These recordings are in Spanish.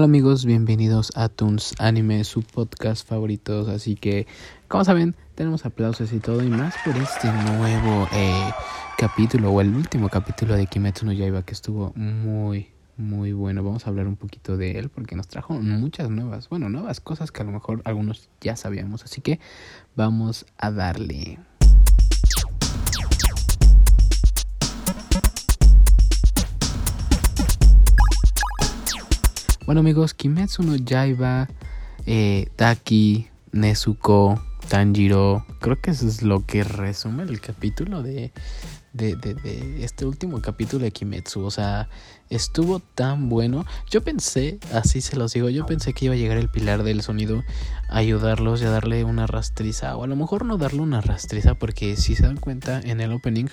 Hola amigos, bienvenidos a Toons Anime, su podcast favorito. Así que, como saben, tenemos aplausos y todo y más por este nuevo eh, capítulo o el último capítulo de Kimetsu no Yaiba que estuvo muy, muy bueno. Vamos a hablar un poquito de él porque nos trajo muchas nuevas, bueno, nuevas cosas que a lo mejor algunos ya sabíamos. Así que vamos a darle. Bueno amigos, Kimetsu no Yaiba, eh, Taki, Nezuko, Tanjiro, creo que eso es lo que resume el capítulo de, de, de, este último capítulo de Kimetsu. O sea, estuvo tan bueno. Yo pensé, así se los digo, yo pensé que iba a llegar el pilar del sonido a ayudarlos y a darle una rastriza. O a lo mejor no darle una rastriza porque si se dan cuenta en el opening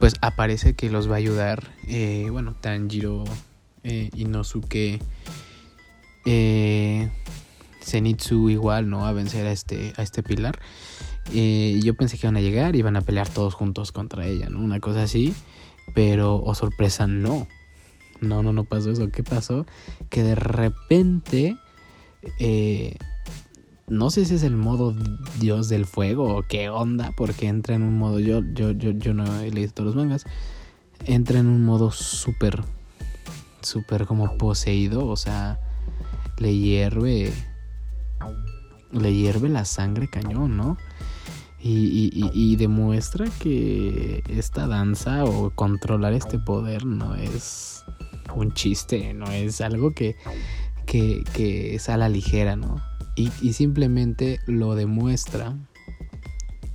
pues aparece que los va a ayudar, eh, bueno, Tanjiro, eh, Inosuke, eh, Zenitsu igual, ¿no? A vencer a este, a este pilar. Eh, yo pensé que iban a llegar y iban a pelear todos juntos contra ella, ¿no? Una cosa así. Pero, oh sorpresa, no. No, no, no pasó eso. ¿Qué pasó? Que de repente... Eh, no sé si es el modo Dios del fuego o qué onda, porque entra en un modo, yo, yo, yo, yo no he leído todos los mangas, entra en un modo súper súper como poseído, o sea, le hierve, le hierve la sangre cañón, ¿no? Y, y, demuestra que esta danza o controlar este poder no es un chiste, no es algo que, que, que es a la ligera, ¿no? Y, simplemente lo demuestra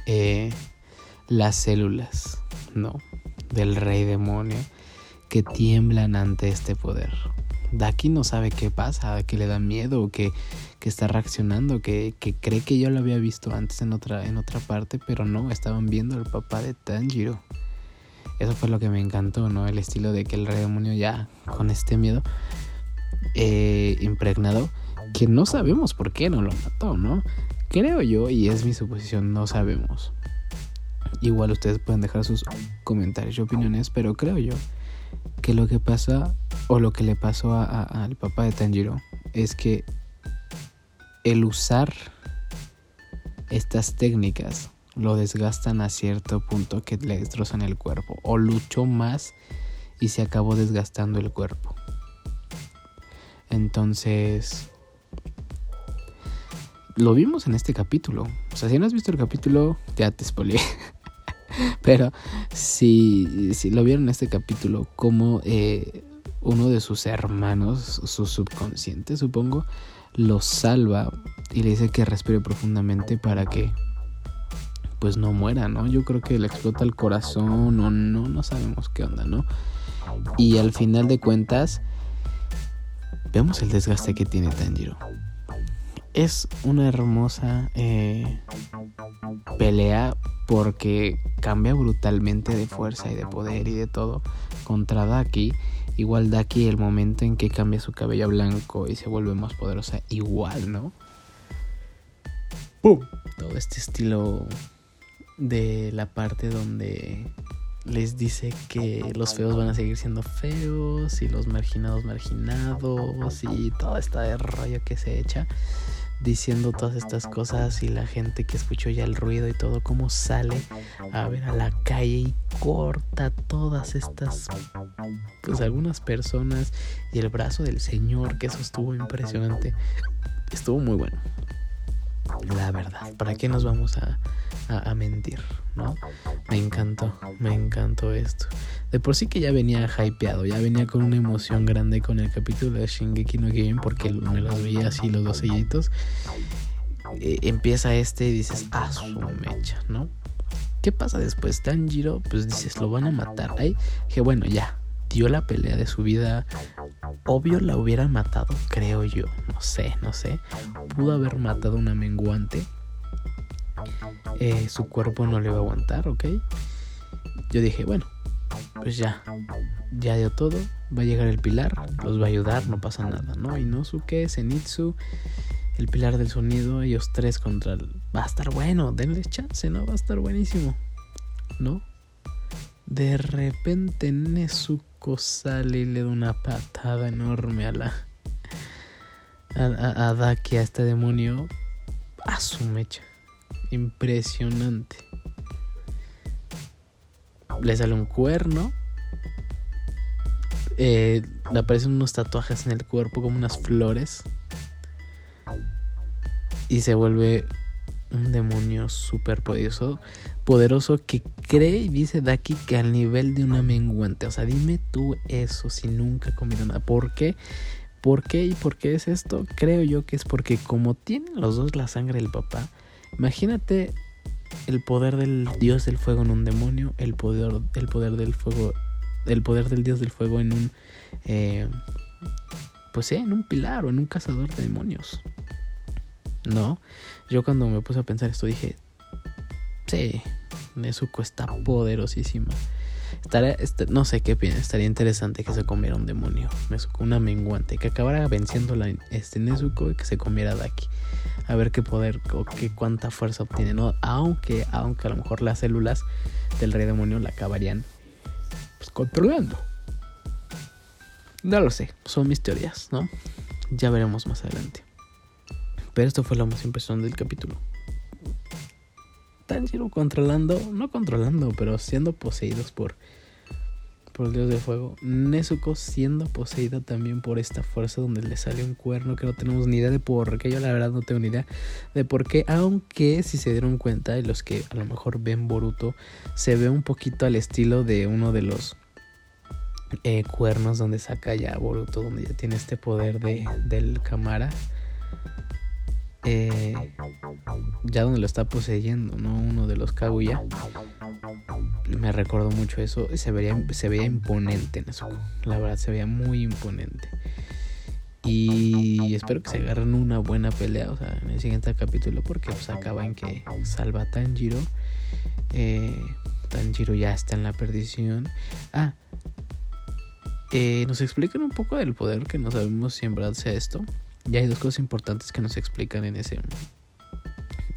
eh, las células, ¿no? Del rey demonio que tiemblan ante este poder. Daki no sabe qué pasa, que le da miedo, que, que está reaccionando, que, que, cree que yo lo había visto antes en otra, en otra parte, pero no, estaban viendo al papá de Tanjiro. Eso fue lo que me encantó, ¿no? El estilo de que el rey demonio ya con este miedo eh, impregnado, que no sabemos por qué no lo mató, ¿no? Creo yo, y es mi suposición, no sabemos. Igual ustedes pueden dejar sus comentarios y opiniones, pero creo yo que lo que pasa o lo que le pasó al papá de Tanjiro es que el usar estas técnicas lo desgastan a cierto punto que le destrozan el cuerpo o luchó más y se acabó desgastando el cuerpo. Entonces, lo vimos en este capítulo. O sea, si no has visto el capítulo, ya te spoileé. Pero si, si lo vieron en este capítulo, como eh, uno de sus hermanos, su subconsciente supongo, lo salva y le dice que respire profundamente para que pues no muera, ¿no? Yo creo que le explota el corazón o no, no sabemos qué onda, ¿no? Y al final de cuentas, vemos el desgaste que tiene Tanjiro. Es una hermosa eh, pelea porque cambia brutalmente de fuerza y de poder y de todo contra Daki. Igual Daki el momento en que cambia su cabello blanco y se vuelve más poderosa, igual, ¿no? ¡Pum! Todo este estilo de la parte donde les dice que los feos van a seguir siendo feos y los marginados marginados y todo este rollo que se echa diciendo todas estas cosas y la gente que escuchó ya el ruido y todo, cómo sale a ver a la calle y corta todas estas, pues algunas personas y el brazo del Señor, que eso estuvo impresionante, estuvo muy bueno. La verdad, ¿para qué nos vamos a, a, mentir? ¿No? Me encantó, me encantó esto. De por sí que ya venía hypeado, ya venía con una emoción grande con el capítulo de Shingeki no Game porque me los veía así los dos sellitos. Eh, empieza este y dices, ah, su mecha, ¿no? ¿Qué pasa después? Tanjiro, pues dices, lo van a matar. Ahí que bueno, ya, dio la pelea de su vida. Obvio la hubiera matado, creo yo. No sé, no sé. Pudo haber matado una menguante. Eh, su cuerpo no le va a aguantar, ¿ok? Yo dije, bueno, pues ya. Ya dio todo. Va a llegar el pilar. Los va a ayudar, no pasa nada, ¿no? Inosuke, Zenitsu, el pilar del sonido, ellos tres contra el... Va a estar bueno, denles chance, ¿no? Va a estar buenísimo. ¿No? De repente Nezuko sale y le da una patada enorme a la. a, a Daki, a este demonio. A su mecha. Impresionante. Le sale un cuerno. Eh, le aparecen unos tatuajes en el cuerpo como unas flores. Y se vuelve un demonio súper poderoso, poderoso que cree y dice Daki que al nivel de una menguante. O sea, dime tú eso si nunca comieron nada. ¿Por qué? ¿Por qué y por qué es esto? Creo yo que es porque como tienen los dos la sangre del papá, imagínate el poder del dios del fuego en un demonio, el poder, el poder del fuego, el poder del dios del fuego en un, eh, pues sí, en un pilar o en un cazador de demonios. No, yo cuando me puse a pensar esto dije, sí, Nezuko está poderosísima. Estaría, este, no sé qué piensa, estaría interesante que se comiera un demonio, Nezuko, una menguante, que acabara venciendo este Nezuko y que se comiera Daki. A ver qué poder o qué cuánta fuerza obtiene, ¿no? Aunque, aunque a lo mejor las células del rey demonio la acabarían pues, controlando. No lo sé, son mis teorías, ¿no? Ya veremos más adelante. Pero esto fue lo más impresionante del capítulo. Tanjiro controlando, no controlando, pero siendo poseídos por, por el dios del fuego. Nezuko siendo poseída también por esta fuerza donde le sale un cuerno que no tenemos ni idea de por qué. Yo la verdad no tengo ni idea de por qué. Aunque si se dieron cuenta, y los que a lo mejor ven Boruto, se ve un poquito al estilo de uno de los eh, cuernos donde saca ya Boruto, donde ya tiene este poder de, del Kamara eh, ya donde lo está poseyendo, ¿no? Uno de los Kaguya. Me recordó mucho eso. Se veía, imponente Nezuko. La verdad, se veía muy imponente. Y espero que se agarren una buena pelea, o sea, en el siguiente capítulo, porque pues acaba en que salva a Tanjiro. Eh, Tanjiro ya está en la perdición. Ah, eh, nos explican un poco del poder que no sabemos si en verdad sea esto. Y hay dos cosas importantes que nos explican en ese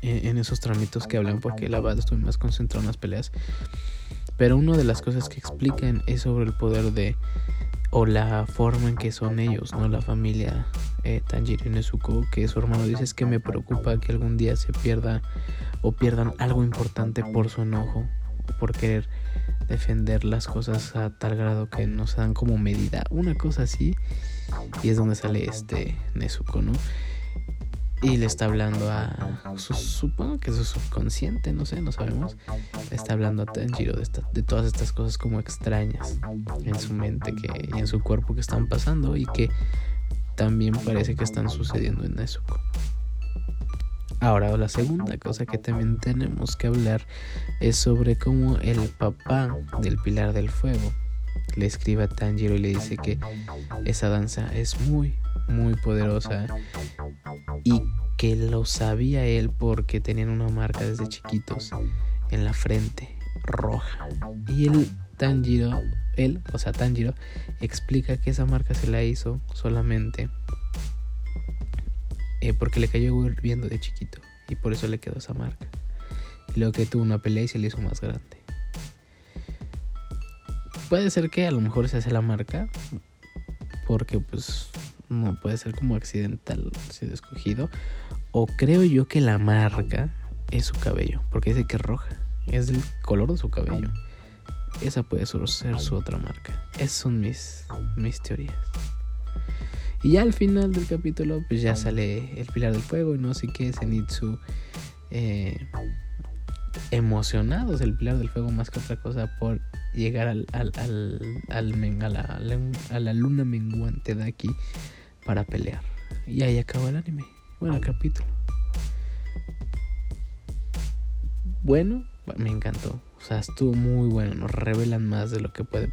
en, esos tramitos que hablan porque la verdad estoy más concentrado en las peleas. Pero una de las cosas que explican es sobre el poder de o la forma en que son ellos, ¿no? La familia eh, Tanjiro Nezuko, que su hermano dice es que me preocupa que algún día se pierda o pierdan algo importante por su enojo o por querer defender las cosas a tal grado que no se dan como medida, una cosa así. Y es donde sale este Nezuko, ¿no? Y le está hablando a. supongo que su subconsciente, no sé, no sabemos. Le está hablando a Tanjiro de, de todas estas cosas como extrañas en su mente que, y en su cuerpo que están pasando y que también parece que están sucediendo en Nezuko. Ahora, la segunda cosa que también tenemos que hablar es sobre cómo el papá del Pilar del Fuego le escribe a Tanjiro y le dice que esa danza es muy, muy poderosa y que lo sabía él porque tenían una marca desde chiquitos en la frente roja. Y el Tanjiro, él, o sea, Tanjiro, explica que esa marca se la hizo solamente eh, porque le cayó hirviendo de chiquito y por eso le quedó esa marca. Y luego que tuvo una pelea y se le hizo más grande puede ser que a lo mejor se hace la marca. Porque pues no puede ser como accidental si escogido. O creo yo que la marca es su cabello. Porque dice que es roja. Es el color de su cabello. Esa puede ser su otra marca. Esas son mis, mis teorías. Y ya al final del capítulo, pues ya sale el pilar del fuego y no sé qué, Zenitsu eh, emocionados, el pilar del fuego más que otra cosa, por llegar al, al, al, al a, la, a la luna menguante de aquí para pelear. Y ahí acaba el anime. Bueno, capítulo. Bueno, me encantó. O sea, estuvo muy bueno. Nos revelan más de lo que puede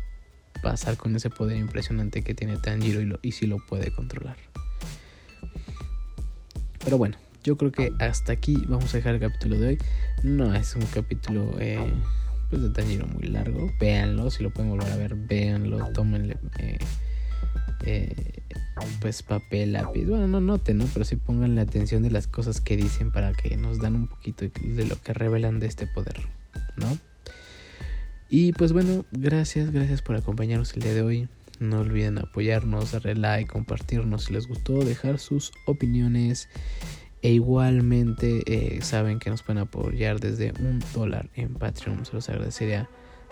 pasar con ese poder impresionante que tiene Tanjiro y, lo, y si lo puede controlar. Pero bueno, yo creo que hasta aquí vamos a dejar el capítulo de hoy. No es un capítulo eh, pues de Tanjiro muy largo. Véanlo, si lo pueden volver a ver, véanlo, tómenle eh, eh, pues papel, lápiz. Bueno, no noten, ¿no? Pero sí pongan la atención de las cosas que dicen para que nos dan un poquito de lo que revelan de este poder, ¿no? Y pues bueno, gracias, gracias por acompañarnos el día de hoy. No olviden apoyarnos, darle like, compartirnos si les gustó, dejar sus opiniones. E igualmente eh, saben que nos pueden apoyar desde un dólar en Patreon. Se los agradecería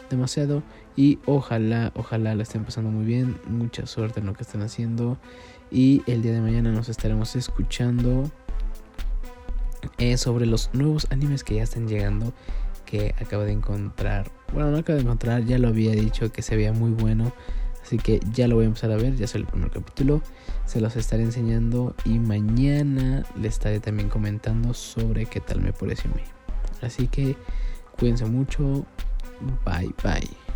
demasiado. Y ojalá, ojalá la estén pasando muy bien. Mucha suerte en lo que están haciendo. Y el día de mañana nos estaremos escuchando eh, sobre los nuevos animes que ya están llegando. Que acabo de encontrar. Bueno, no acabo de encontrar, ya lo había dicho que se veía muy bueno. Así que ya lo voy a empezar a ver, ya es el primer capítulo. Se los estaré enseñando y mañana le estaré también comentando sobre qué tal me pareció a mí. Así que cuídense mucho. Bye bye.